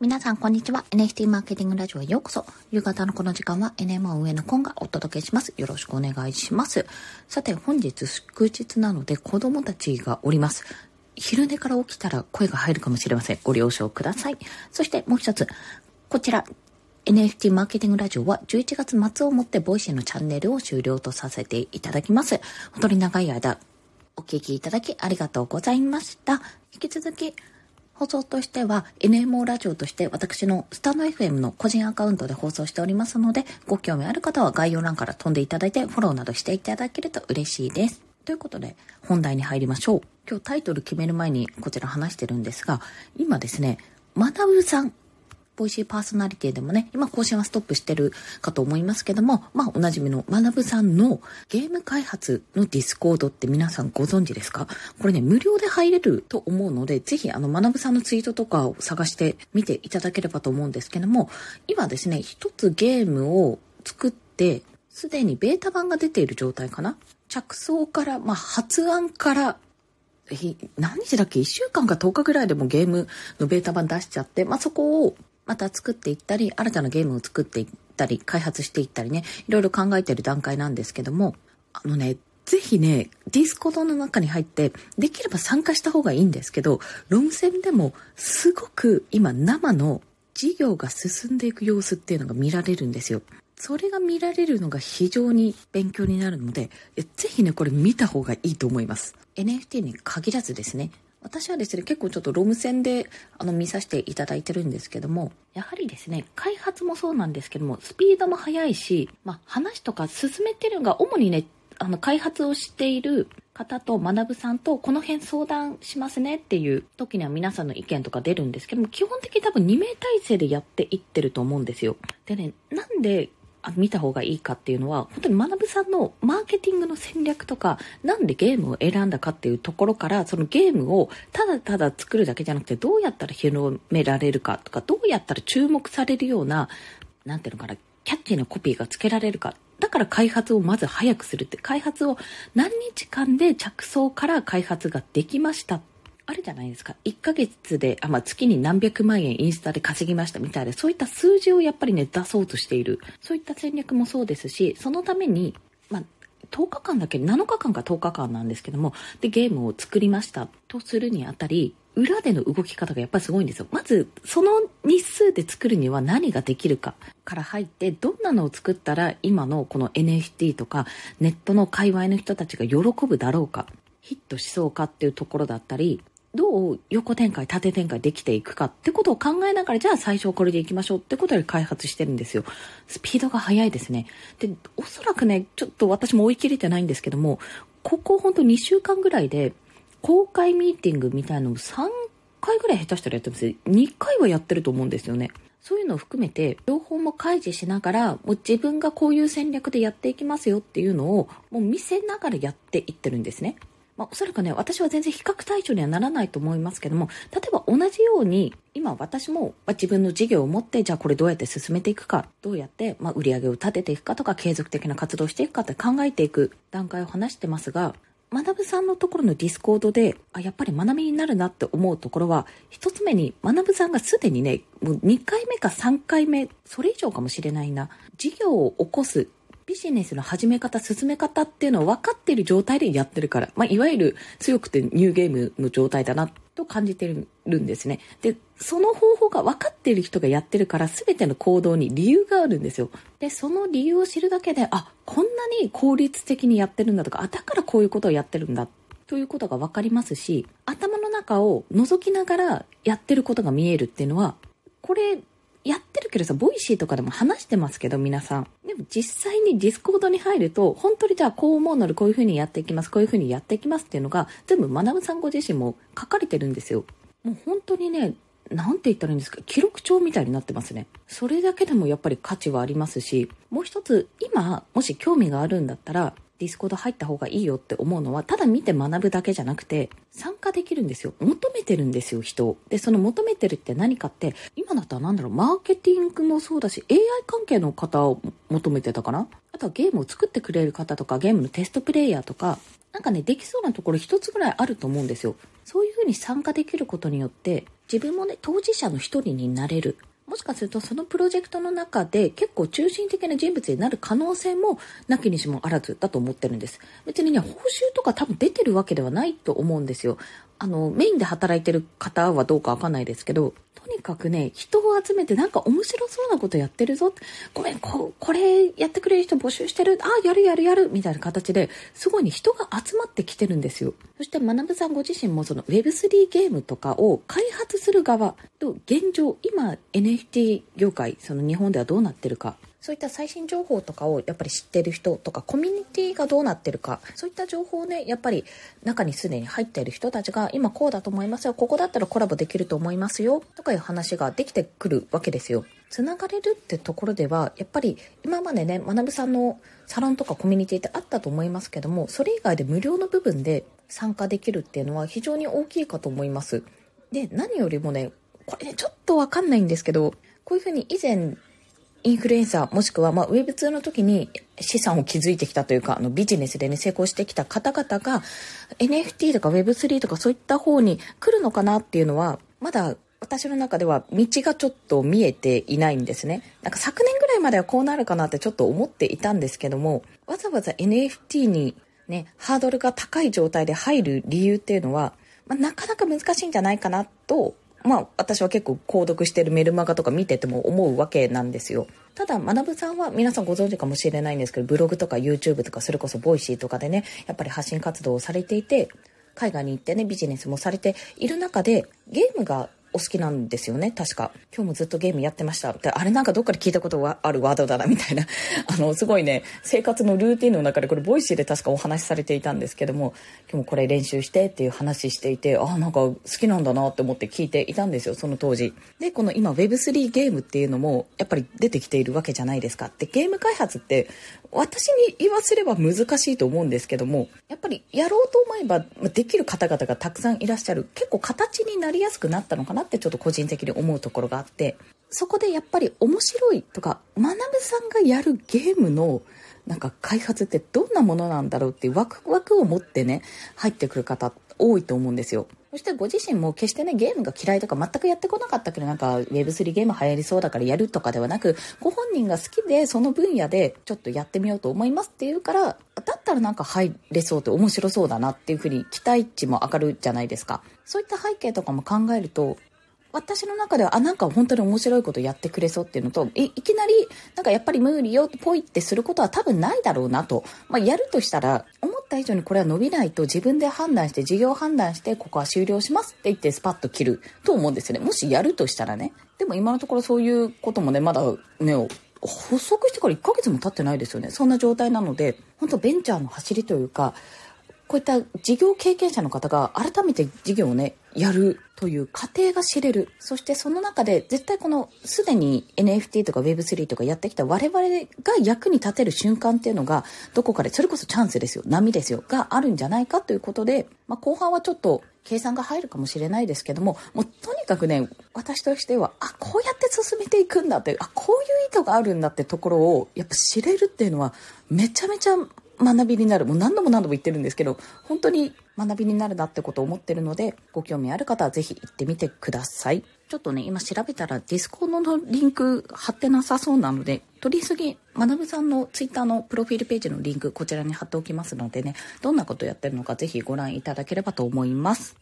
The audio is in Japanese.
皆さん、こんにちは。NFT マーケティングラジオへようこそ。夕方のこの時間は NMO 運営のコンがお届けします。よろしくお願いします。さて、本日祝日なので子供たちがおります。昼寝から起きたら声が入るかもしれません。ご了承ください。そしてもう一つ、こちら、NFT マーケティングラジオは11月末をもって Voicy のチャンネルを終了とさせていただきます。本当に長い間お聞きいただきありがとうございました。引き続き、放送としては NMO ラジオとして私のスタンド FM の個人アカウントで放送しておりますので、ご興味ある方は概要欄から飛んでいただいてフォローなどしていただけると嬉しいです。ということで、本題に入りましょう。今日タイトル決める前にこちら話してるんですが、今ですね、マナブさん Voicy パーソナリティでもね、今更新はストップしてるかと思いますけども、まあおなじみのマナブさんのゲーム開発の Discord って皆さんご存知ですか？これね、無料で入れると思うので、ぜひあの学ぶさんのツイートとかを探してみていただければと思うんですけども、今ですね、一つゲームを作って、すでにベータ版が出ている状態かな？着想から、まあ発案から何日だっけ ?1 週間か10日ぐらいでもゲームのベータ版出しちゃって、まあ、そこをまた作っていったり、新たなゲームを作っていったり、開発していったりね、いろいろ考えてる段階なんですけども、あのね、ぜひね、 Discord の中に入って、できれば参加した方がいいんですけど、 ROM専でもすごく今生の事業が進んでいく様子っていうのが見られるんですよ。それが見られるのが非常に勉強になるので、ぜひね、これ見た方がいいと思います。NFT に限らずですね、私はですね、結構ちょっと ROM専であの見させていただいてるんですけども、やはりですね、開発もそうなんですけども、スピードも速いし、まあ、話とか進めてるのが主にね、あの、開発をしている方と学さんとこの辺相談しますねっていう時には皆さんの意見とか出るんですけども、基本的に多分2名体制でやっていってると思うんですよ。でね、なんで見た方がいいかっていうのは、本当に学さんのマーケティングの戦略とか、なんでゲームを選んだかっていうところから、そのゲームをただただ作るだけじゃなくて、どうやったら広められるかとか、どうやったら注目されるような、なんていうのかな、キャッチーなコピーが付けられるか。だから開発をまず早くするって、開発を何日間で着想から開発ができましたあるじゃないですか。1ヶ月で、あ、まあ、月に何百万円インスタで稼ぎましたみたいな、そういった数字をやっぱりね、出そうとしている。そういった戦略もそうですし、そのために、まあ、10日間だけ、7日間か10日間なんですけども、で、ゲームを作りましたとするにあたり、裏での動き方がやっぱりすごいんですよ。まず、その日数で作るには何ができるかから入って、どんなのを作ったら今のこの NFT とかネットの界隈の人たちが喜ぶだろうか、ヒットしそうかっていうところだったり、どう横展開、縦展開できていくかってことを考えながら、じゃあ最初これでいきましょうってことで開発してるんですよ。スピードが速いですね。で、おそらくね、ちょっと私も追い切れてないんですけども、ここほんと2週間ぐらいで、公開ミーティングみたいなのを3回ぐらい下手したらやってます。2回はやってると思うんですよね。そういうのを含めて、情報も開示しながら、もう自分がこういう戦略でやっていきますよっていうのを、もう見せながらやっていってるんですね。まあ、おそらくね、私は全然比較対象にはならないと思いますけども、例えば同じように、今私も、自分の事業を持って、じゃあこれどうやって進めていくか、どうやって、ま売り上げを立てていくかとか、継続的な活動をしていくかって考えていく段階を話してますが、マナブさんのところの Discord で、あ、やっぱり学びになるなって思うところは、一つ目にマナブさんがすでにね、もう2回目か3回目、それ以上かもしれないな、事業を起こすビジネスの始め方、進め方っていうのを分かっている状態でやってるから、まあ、いわゆる強くてニューゲームの状態だなと感じてるんですね。で、その方法が分かっている人がやってるから、全ての行動に理由があるんですよ。で、その理由を知るだけで、あ、こんなに効率的にやってるんだとか、あ、だからこういうことをやってるんだということが分かりますし、頭の中を覗きながらやってることが見えるっていうのは、これやってるけどさ、 Voicy とかでも話してますけど、皆さん。でも実際に Discord に入ると、本当にじゃあこう思うのでこういう風にやっていきます、こういう風にやっていきますっていうのが、全部マナブさんご自身も書かれてるんですよ。もう本当にね、なんて言ったらいいんですか、記録帳みたいになってますね。それだけでもやっぱり価値はありますし、もう一つ、今、もし興味があるんだったら、 Discord 入った方がいいよって思うのは、ただ見て学ぶだけじゃなくて、参加できるんですよ。求めてるんですよ、人を。で、その求めてるって何かって、今だったらなんだろう、マーケティングもそうだし、AI 関係の方を求めてたかな？あとはゲームを作ってくれる方とか、ゲームのテストプレイヤーとか、なんかね、できそうなところ一つぐらいあると思うんですよ。そういうふうに参加できることによって自分もね当事者の一人になれるもしかするとそのプロジェクトの中で結構中心的な人物になる可能性もなきにしもあらずだと思ってるんです。別にね、報酬とか多分出てるわけではないと思うんですよ。あの、メインで働いてる方はどうかわかんないですけど、とにかくね、人を集めてなんか面白そうなことやってるぞ。ごめん、こ、これやってくれる人募集してる。あ、やるやるやる。みたいな形で、すごいに人が集まってきてるんですよ。そして、学さんご自身もその Web3 ゲームとかを開発する側と現状、今 NFT 業界、その日本ではどうなってるかそういった最新情報とかをやっぱり知ってる人とかコミュニティがどうなってるかそういった情報をねやっぱり中にすでに入っている人たちが今こうだと思いますよここだったらコラボできると思いますよとかいう話ができてくるわけですよ。つながれるってところではやっぱり今までね学さんのサロンとかコミュニティってあったと思いますけどもそれ以外で無料の部分で参加できるっていうのは非常に大きいかと思います。で何よりもねこれねちょっとわかんないんですけどこういうふうに以前インフルエンサーもしくはまあ Web2 の時に資産を築いてきたというかあのビジネスでね成功してきた方々が NFT とか Web3 とかそういった方に来るのかなっていうのはまだ私の中では道がちょっと見えていないんですね。なんか昨年ぐらいまではこうなるかなってちょっと思っていたんですけども、わざわざ NFT にね、ハードルが高い状態で入る理由っていうのは、まあ、なかなか難しいんじゃないかなとまあ私は結構購読してるメルマガとか見てても思うわけなんですよ。ただ、マナブさんは皆さんご存知かもしれないんですけど、ブログとか YouTube とかそれこそ Voicy とかでね、やっぱり発信活動をされていて、海外に行ってね、ビジネスもされている中で、ゲームがお好きなんですよね、確か。今日もずっとゲームやってました。あれなんかどっかで聞いたことがあるワードだな、みたいな。あの、すごいね、生活のルーティンの中で、これ、 Voicy で確かお話しされていたんですけども、今日もこれ練習してっていう話していて、ああ、なんか好きなんだなって思って聞いていたんですよ、その当時。で、この今 Web3 ゲームっていうのも、やっぱり出てきているわけじゃないですか。で、ゲーム開発って、私に言わせれば難しいと思うんですけども、やっぱりやろうと思えばできる方々がたくさんいらっしゃる。結構形になりやすくなったのかなってちょっと個人的に思うところがあって、そこでやっぱり面白いとか、学さんがやるゲームのなんか開発ってどんなものなんだろうっていうワクワクを持ってね、入ってくる方多いと思うんですよ。そしてご自身も決してね、ゲームが嫌いとか全くやってこなかったけど、なんか Web3 ゲーム流行りそうだからやるとかではなく、ご本人が好きでその分野でちょっとやってみようと思いますっていうから、だったらなんか入れそうって面白そうだなっていうふうに期待値も上がるじゃないですか。そういった背景とかも考えると、私の中では、あ、なんか本当に面白いことやってくれそうっていうのと、いいきなり、なんかやっぱり無理よ、ポイってすることは多分ないだろうなと。まあ、やるとしたら、思った以上にこれは伸びないと自分で判断して、事業判断して、ここは終了しますって言ってスパッと切ると思うんですよね。もしやるとしたらね。でも今のところそういうこともね、まだね、発足してから1ヶ月も経ってないですよね。そんな状態なので、本当ベンチャーの走りというか、こういった事業経験者の方が改めて事業をね、やるという過程が知れる。そしてその中で絶対このすでに NFT とか Web3 とかやってきた我々が役に立てる瞬間っていうのがどこかで、それこそチャンスですよ、波ですよ、があるんじゃないかということで、まあ、後半はちょっと計算が入るかもしれないですけども、もうとにかくね、私としては、あ、こうやって進めていくんだって、あ、こういう意図があるんだってところをやっぱ知れるっていうのはめちゃめちゃ学びになる。もう何度も何度も言ってるんですけど、本当に学びになるなってことを思ってるので、ご興味ある方はぜひ行ってみてください。ちょっとね、今調べたら Discord のリンク貼ってなさそうなので、とりあえず、マナブさんのツイッターのプロフィールページのリンクこちらに貼っておきますのでね、どんなことやってるのかぜひご覧いただければと思います。